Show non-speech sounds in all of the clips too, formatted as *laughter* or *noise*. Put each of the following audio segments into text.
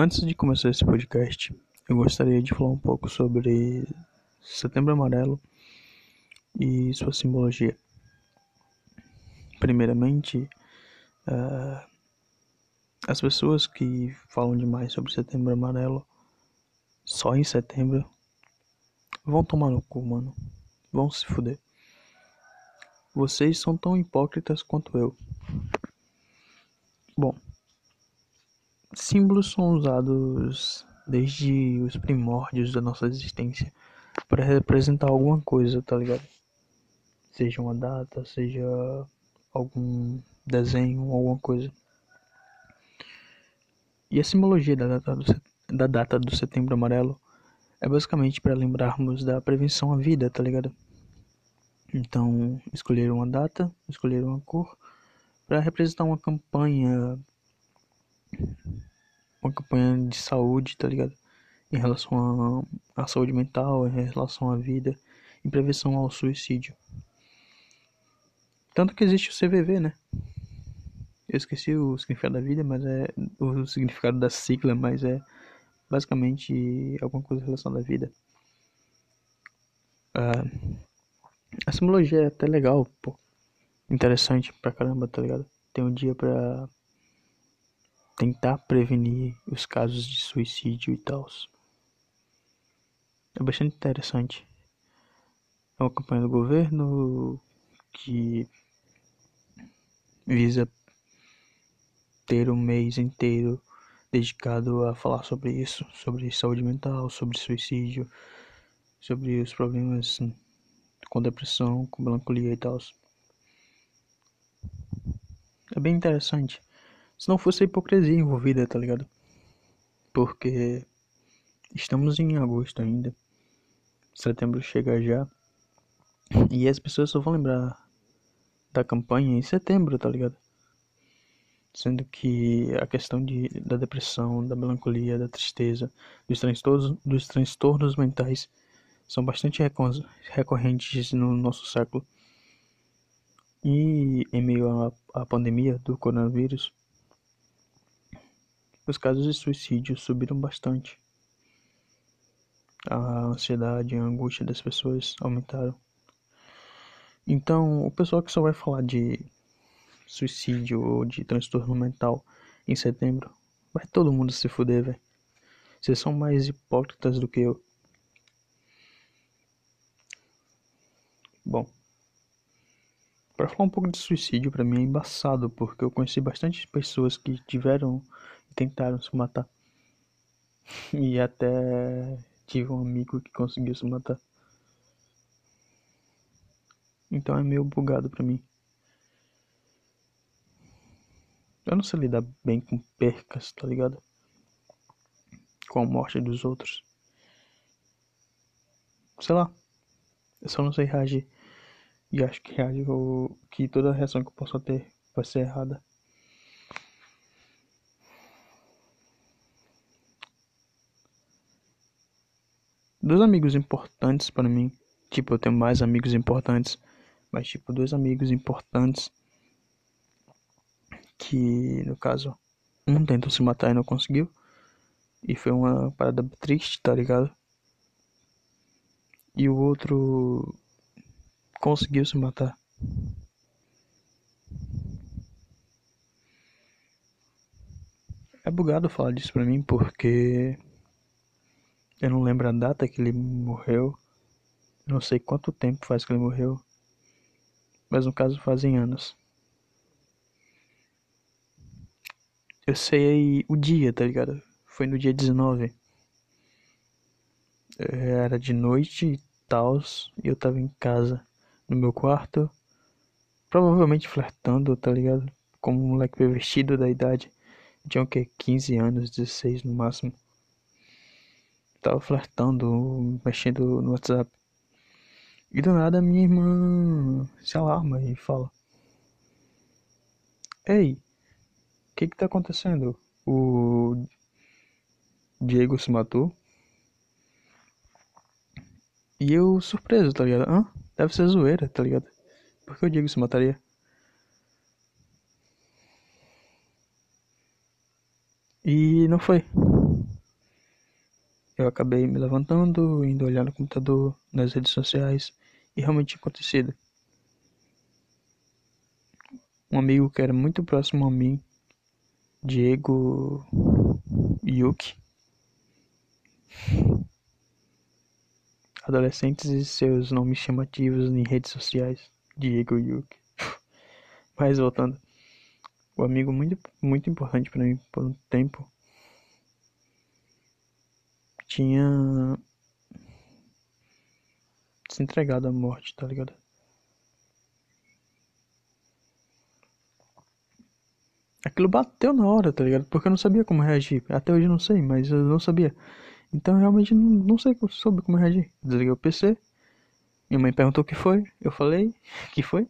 Antes de começar esse podcast, eu gostaria de falar um pouco sobre Setembro Amarelo e sua simbologia. Primeiramente, uh, as pessoas que falam demais sobre Setembro Amarelo só em setembro vão tomar no cu, mano. Vão se fuder. Vocês são tão hipócritas quanto eu. Bom, símbolos são usados desde os primórdios da nossa existência para representar alguma coisa, tá ligado? Seja uma data, seja algum desenho, alguma coisa. E a simbologia da data do, da data do Setembro Amarelo é basicamente para lembrarmos da prevenção à vida, tá ligado? Então, escolher uma data, escolher uma cor para representar uma campanha uma campanha de saúde, tá ligado? Em relação à saúde mental, em relação à vida, em prevenção ao suicídio. Tanto que existe o CVV, né? Eu esqueci o significado da vida, mas é o significado da sigla, mas é basicamente alguma coisa relacionada à vida. Uh, a simbologia é até legal, pô. Interessante pra caramba, tá ligado? Tem um dia pra tentar prevenir os casos de suicídio e tal. É bastante interessante. É uma campanha do governo que visa ter um mês inteiro dedicado a falar sobre isso, sobre saúde mental, sobre suicídio, sobre os problemas com depressão, com melancolia e tal. É bem interessante. Se não fosse a hipocrisia envolvida, tá ligado? Porque estamos em agosto ainda. Setembro chega já. E as pessoas só vão lembrar da campanha em setembro, tá ligado? Sendo que a questão de, da depressão, da melancolia, da tristeza, dos transtornos, dos transtornos mentais são bastante recorrentes no nosso século. E em meio à pandemia do coronavírus, os casos de suicídio subiram bastante. A ansiedade e a angústia das pessoas aumentaram. Então, o pessoal que só vai falar de suicídio ou de transtorno mental em setembro, vai todo mundo se fuder, velho. Vocês são mais hipócritas do que eu. Bom, para falar um pouco de suicídio, para mim é embaçado, porque eu conheci bastante pessoas que tiveram tentaram se matar. E até tive um amigo que conseguiu se matar. Então é meio bugado pra mim. Eu não sei lidar bem com percas, tá ligado? Com a morte dos outros. Sei lá. Eu só não sei reagir. E acho que reage que toda reação que eu possa ter vai ser errada. Dois amigos importantes para mim. Tipo, eu tenho mais amigos importantes, mas tipo, dois amigos importantes que, no caso, um tentou se matar e não conseguiu. E foi uma parada triste, tá ligado? E o outro conseguiu se matar. É bugado falar disso pra mim porque eu não lembro a data que ele morreu. Eu não sei quanto tempo faz que ele morreu. Mas no caso fazem anos. Eu sei o dia, tá ligado? Foi no dia 19. Era de noite e tal. E eu tava em casa, no meu quarto. Provavelmente flertando, tá ligado? Como um moleque vestido da idade. Tinha o que? 15 anos, 16 no máximo tava flertando, mexendo no WhatsApp. E do nada minha irmã se alarma e fala: Ei, o que que tá acontecendo? O Diego se matou? E eu surpreso, tá ligado? Hã? Deve ser zoeira, tá ligado? Por que o Diego se mataria? E não foi. Eu acabei me levantando, indo olhar no computador, nas redes sociais, e realmente tinha acontecido. Um amigo que era muito próximo a mim, Diego Yuki, adolescentes e seus nomes chamativos em redes sociais, Diego Yuki. *laughs* Mas voltando, o um amigo muito muito importante para mim por um tempo tinha se entregado à morte, tá ligado? Aquilo bateu na hora, tá ligado? Porque eu não sabia como reagir. Até hoje eu não sei, mas eu não sabia. Então eu realmente não, não sei sobre como reagir. Desliguei o PC. Minha mãe perguntou o que foi. Eu falei *laughs* que foi.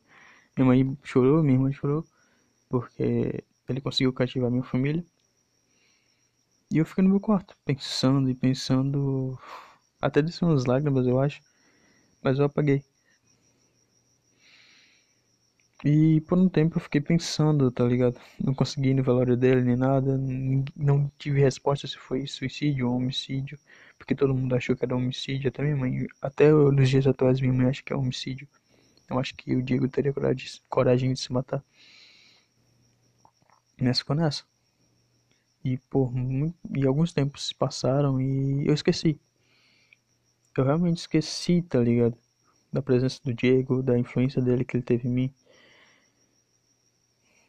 Minha mãe chorou, minha irmã chorou. Porque ele conseguiu cativar minha família. E eu fiquei no meu quarto, pensando e pensando. Até desceu umas lágrimas, eu acho. Mas eu apaguei. E por um tempo eu fiquei pensando, tá ligado? Não consegui no velório dele nem nada. Não tive resposta se foi suicídio ou homicídio. Porque todo mundo achou que era homicídio. Até minha mãe. Até nos dias atuais minha mãe acha que é homicídio. Eu acho que o Diego teria coragem de se matar. Nessa ficou nessa. E por e alguns tempos se passaram e eu esqueci. Eu realmente esqueci, tá ligado? Da presença do Diego, da influência dele que ele teve em mim,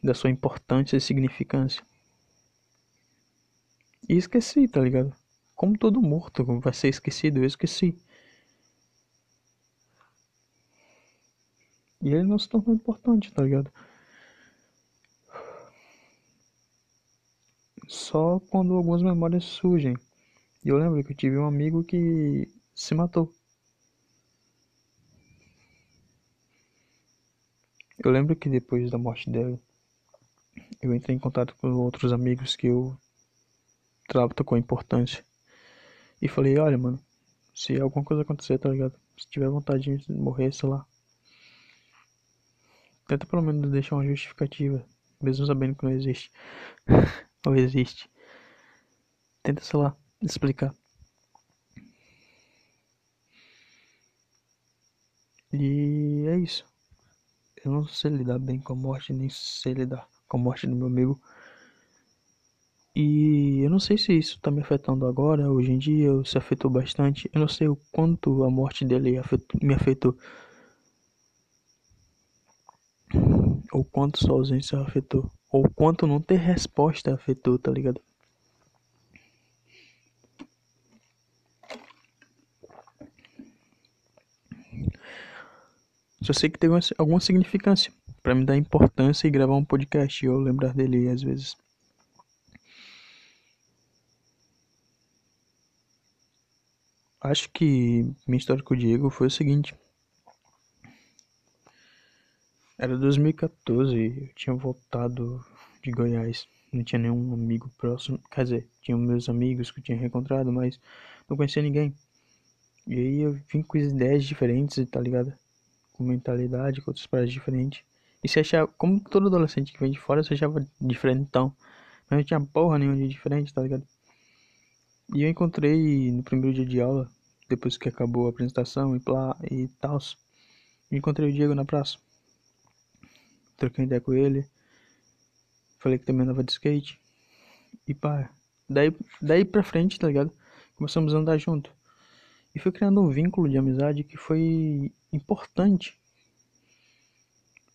da sua importância e significância. E esqueci, tá ligado? Como todo morto vai ser esquecido, eu esqueci. E ele não se tornou importante, tá ligado? Só quando algumas memórias surgem. E eu lembro que eu tive um amigo que se matou. Eu lembro que depois da morte dele, eu entrei em contato com outros amigos que eu trato com importância. E falei, olha, mano, se alguma coisa acontecer, tá ligado? Se tiver vontade de morrer, sei lá. Tenta pelo menos deixar uma justificativa, mesmo sabendo que não existe. *laughs* ou existe. Tenta, sei lá, explicar. E é isso. Eu não sei lidar bem com a morte, nem sei lidar com a morte do meu amigo. E eu não sei se isso tá me afetando agora, hoje em dia, se afetou bastante. Eu não sei o quanto a morte dele afetou, me afetou. Ou quanto sua ausência afetou. Ou quanto não ter resposta afetou, tá ligado? Só sei que teve alguma significância para me dar importância e gravar um podcast e eu lembrar dele às vezes. Acho que minha história com o Diego foi o seguinte. Era 2014, eu tinha voltado de Goiás. Não tinha nenhum amigo próximo. Quer dizer, tinha meus amigos que eu tinha reencontrado, mas não conhecia ninguém. E aí eu vim com ideias diferentes, tá ligado? Com mentalidade, com outras paradas diferentes. E se achava, como todo adolescente que vem de fora, se achava então. Mas não tinha porra nenhuma de diferente, tá ligado? E eu encontrei no primeiro dia de aula, depois que acabou a apresentação e, plá, e tal, encontrei o Diego na praça troquei ideia com ele. Falei que também andava de skate. E pá, daí, daí pra frente, tá ligado? Começamos a andar junto. E foi criando um vínculo de amizade que foi importante.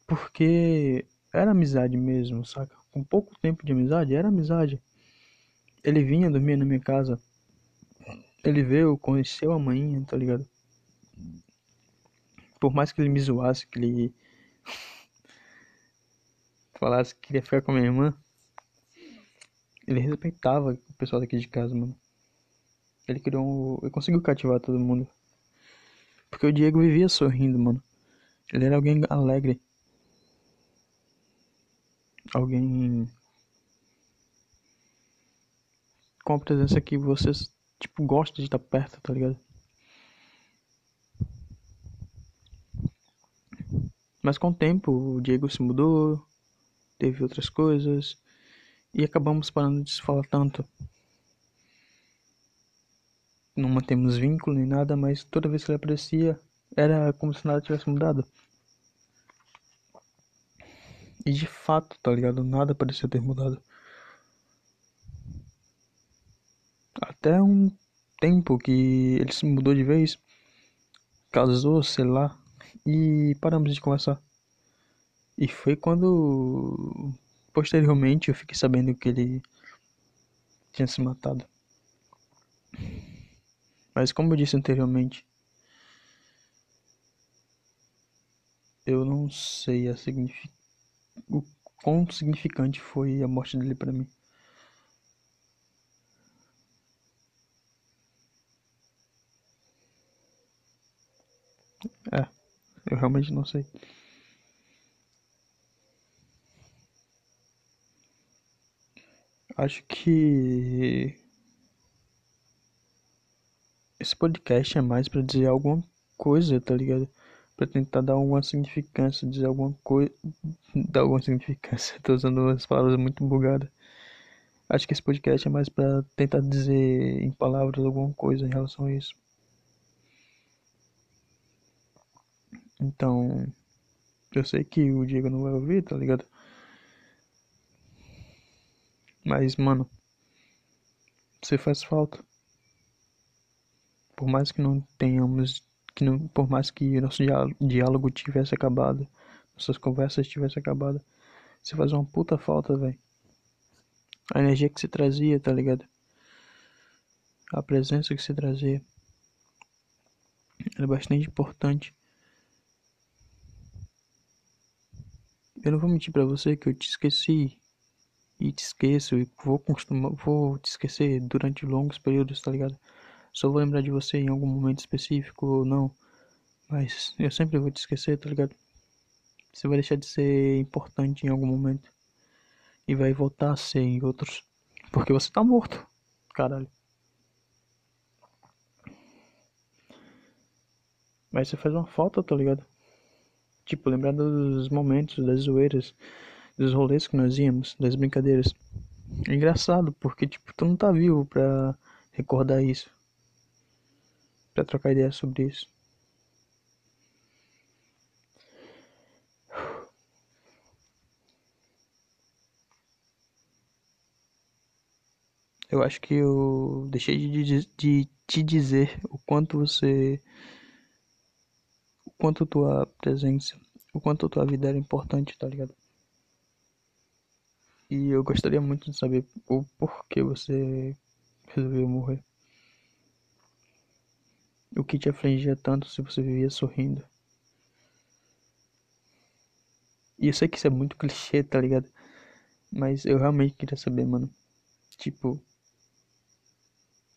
Porque era amizade mesmo, saca? Com pouco tempo de amizade, era amizade. Ele vinha dormir na minha casa. Ele veio, conheceu a mãe, tá ligado? Por mais que ele me zoasse, que ele falasse que queria ficar com a minha irmã, ele respeitava o pessoal daqui de casa, mano. Ele criou um... Ele conseguiu cativar todo mundo. Porque o Diego vivia sorrindo, mano. Ele era alguém alegre. Alguém com a presença que vocês, tipo, gostam de estar perto, tá ligado? Mas com o tempo, o Diego se mudou, teve outras coisas e acabamos parando de se falar tanto. não mantemos vínculo nem nada, mas toda vez que ele aparecia, era como se nada tivesse mudado. E de fato, tá ligado? Nada parecia ter mudado. Até um tempo que ele se mudou de vez, casou, sei lá, e paramos de conversar. E foi quando posteriormente eu fiquei sabendo que ele tinha se matado. Mas como eu disse anteriormente, eu não sei a signific... o quão significante foi a morte dele para mim. É, eu realmente não sei. Acho que esse podcast é mais para dizer alguma coisa, tá ligado? Pra tentar dar alguma significância, dizer alguma coisa. *laughs* Dar alguma significância. *laughs* Tô usando as palavras muito bugadas. Acho que esse podcast é mais para tentar dizer em palavras alguma coisa em relação a isso. Então, eu sei que o Diego não vai ouvir, tá ligado? Mas, mano, você faz falta. Por mais que não tenhamos, que não, por mais que nosso diálogo tivesse acabado, nossas conversas tivessem acabado, você faz uma puta falta, velho. A energia que você trazia, tá ligado? A presença que você trazia era bastante importante. Eu não vou mentir para você que eu te esqueci e te esqueço e vou vou te esquecer durante longos períodos, tá ligado? Só vou lembrar de você em algum momento específico ou não, mas eu sempre vou te esquecer, tá ligado? Você vai deixar de ser importante em algum momento e vai voltar a ser em outros, porque você tá morto, caralho. Mas você faz uma falta, tá ligado? Tipo, lembrar dos momentos, das zoeiras, dos rolês que nós íamos, das brincadeiras. É engraçado, porque, tipo, tu não tá vivo pra recordar isso. Pra trocar ideia sobre isso. Eu acho que eu deixei de, de te dizer o quanto você quanto tua presença, o quanto tua vida era importante, tá ligado? E eu gostaria muito de saber o porquê você resolveu morrer. O que te afligia tanto se você vivia sorrindo? E eu sei que isso é muito *laughs* clichê, tá ligado? Mas eu realmente queria saber, mano. Tipo,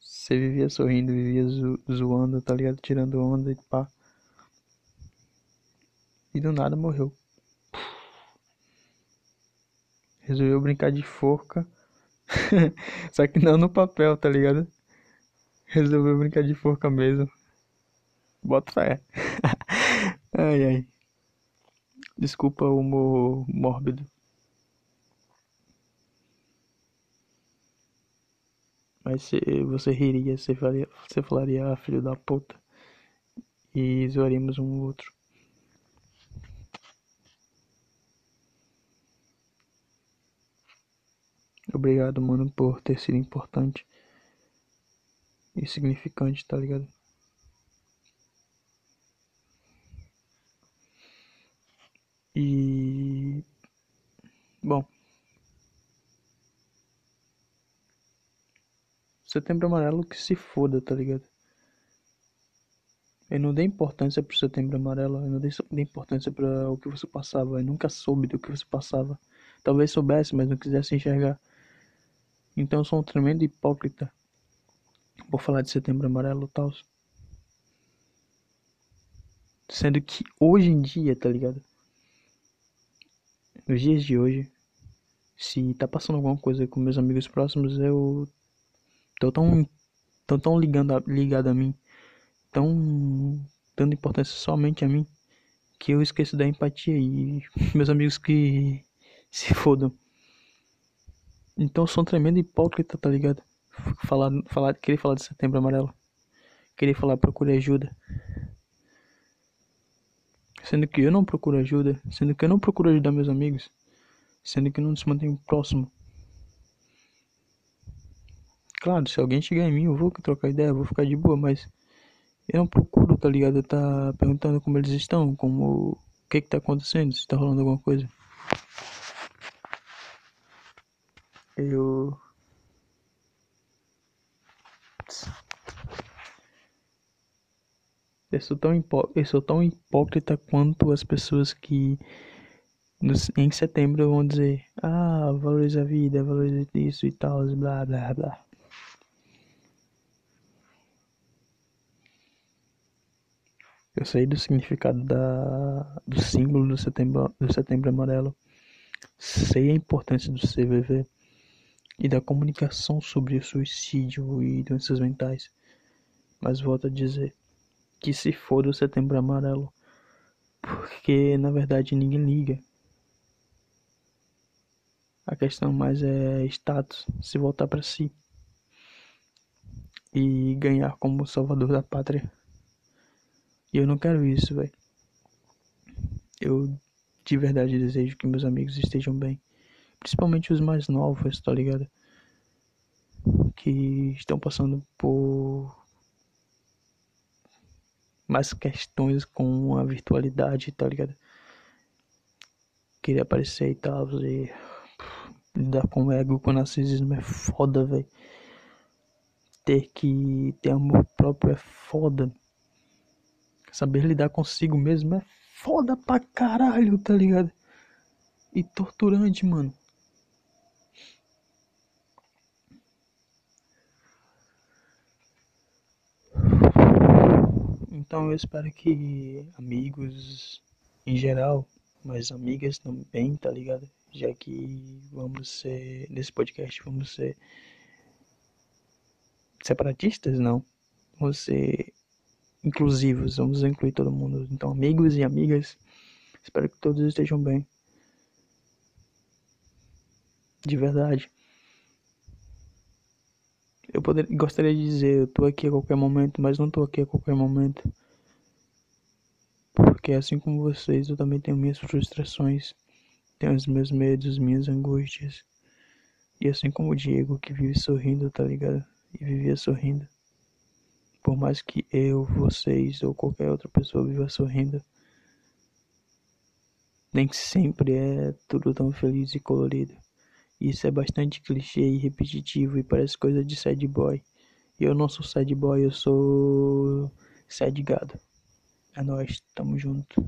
você vivia sorrindo, vivia zo zoando, tá ligado? Tirando onda e pá e do nada morreu. Resolveu brincar de forca. *laughs* Só que não no papel, tá ligado? Resolveu brincar de forca mesmo. Bota fé. *laughs* ai ai. Desculpa o humor mórbido. Mas se você riria, você falaria, você falaria, ah, filho da puta. E zoaríamos um outro. Obrigado, mano, por ter sido importante e significante, tá ligado? E. Bom. Setembro Amarelo que se foda, tá ligado? Eu não dei importância pro Setembro Amarelo, eu não dei, dei importância para o que você passava, eu nunca soube do que você passava. Talvez soubesse, mas não quisesse enxergar. Então eu sou um tremendo hipócrita por falar de setembro amarelo e tal. Sendo que hoje em dia, tá ligado? Nos dias de hoje, se tá passando alguma coisa com meus amigos próximos, eu tô tão, tão, ligando a, ligado a mim, tão dando importância somente a mim, que eu esqueço da empatia e *laughs* meus amigos que se fodam. Então sou um tremendo hipócrita, tá ligado? Falar, falar, querer falar de setembro amarelo. querer falar procure ajuda. Sendo que eu não procuro ajuda, sendo que eu não procuro ajudar meus amigos, sendo que eu não se mantenho próximo. Claro, se alguém chegar em mim, eu vou trocar ideia, vou ficar de boa, mas eu não procuro, tá ligado? Tá perguntando como eles estão, como o que que tá acontecendo, se tá rolando alguma coisa. Eu Eu sou tão, hipó eu sou tão hipócrita quanto as pessoas que nos, em setembro vão dizer Ah, valoriza a vida, valoriza isso e tal, blá blá blá. Eu sei do significado da, do símbolo do setembro, do setembro amarelo. Sei a importância do CVV e da comunicação sobre o suicídio e doenças mentais. Mas volto a dizer, que se for o setembro amarelo. Porque na verdade ninguém liga. A questão mais é status, se voltar para si e ganhar como salvador da pátria. E eu não quero isso, velho. Eu de verdade desejo que meus amigos estejam bem, principalmente os mais novos, tá ligado? Que estão passando por mais questões com a virtualidade, tá ligado? Queria aparecer e tal, e lidar com o ego, com o narcisismo é foda, velho. Ter que ter amor próprio é foda. Saber lidar consigo mesmo é foda pra caralho, tá ligado? E torturante, mano. Então eu espero que amigos em geral, mas amigas também, tá ligado? Já que vamos ser, nesse podcast, vamos ser separatistas, não. Vamos ser inclusivos, vamos incluir todo mundo. Então, amigos e amigas, espero que todos estejam bem. De verdade. Eu gostaria de dizer, eu tô aqui a qualquer momento, mas não tô aqui a qualquer momento. Porque assim como vocês, eu também tenho minhas frustrações, tenho os meus medos, minhas angústias. E assim como o Diego que vive sorrindo, tá ligado? E vivia sorrindo. Por mais que eu, vocês ou qualquer outra pessoa viva sorrindo, nem sempre é tudo tão feliz e colorido. Isso é bastante clichê e repetitivo e parece coisa de sad boy. Eu não sou sad boy, eu sou sad gado. É nóis, tamo junto.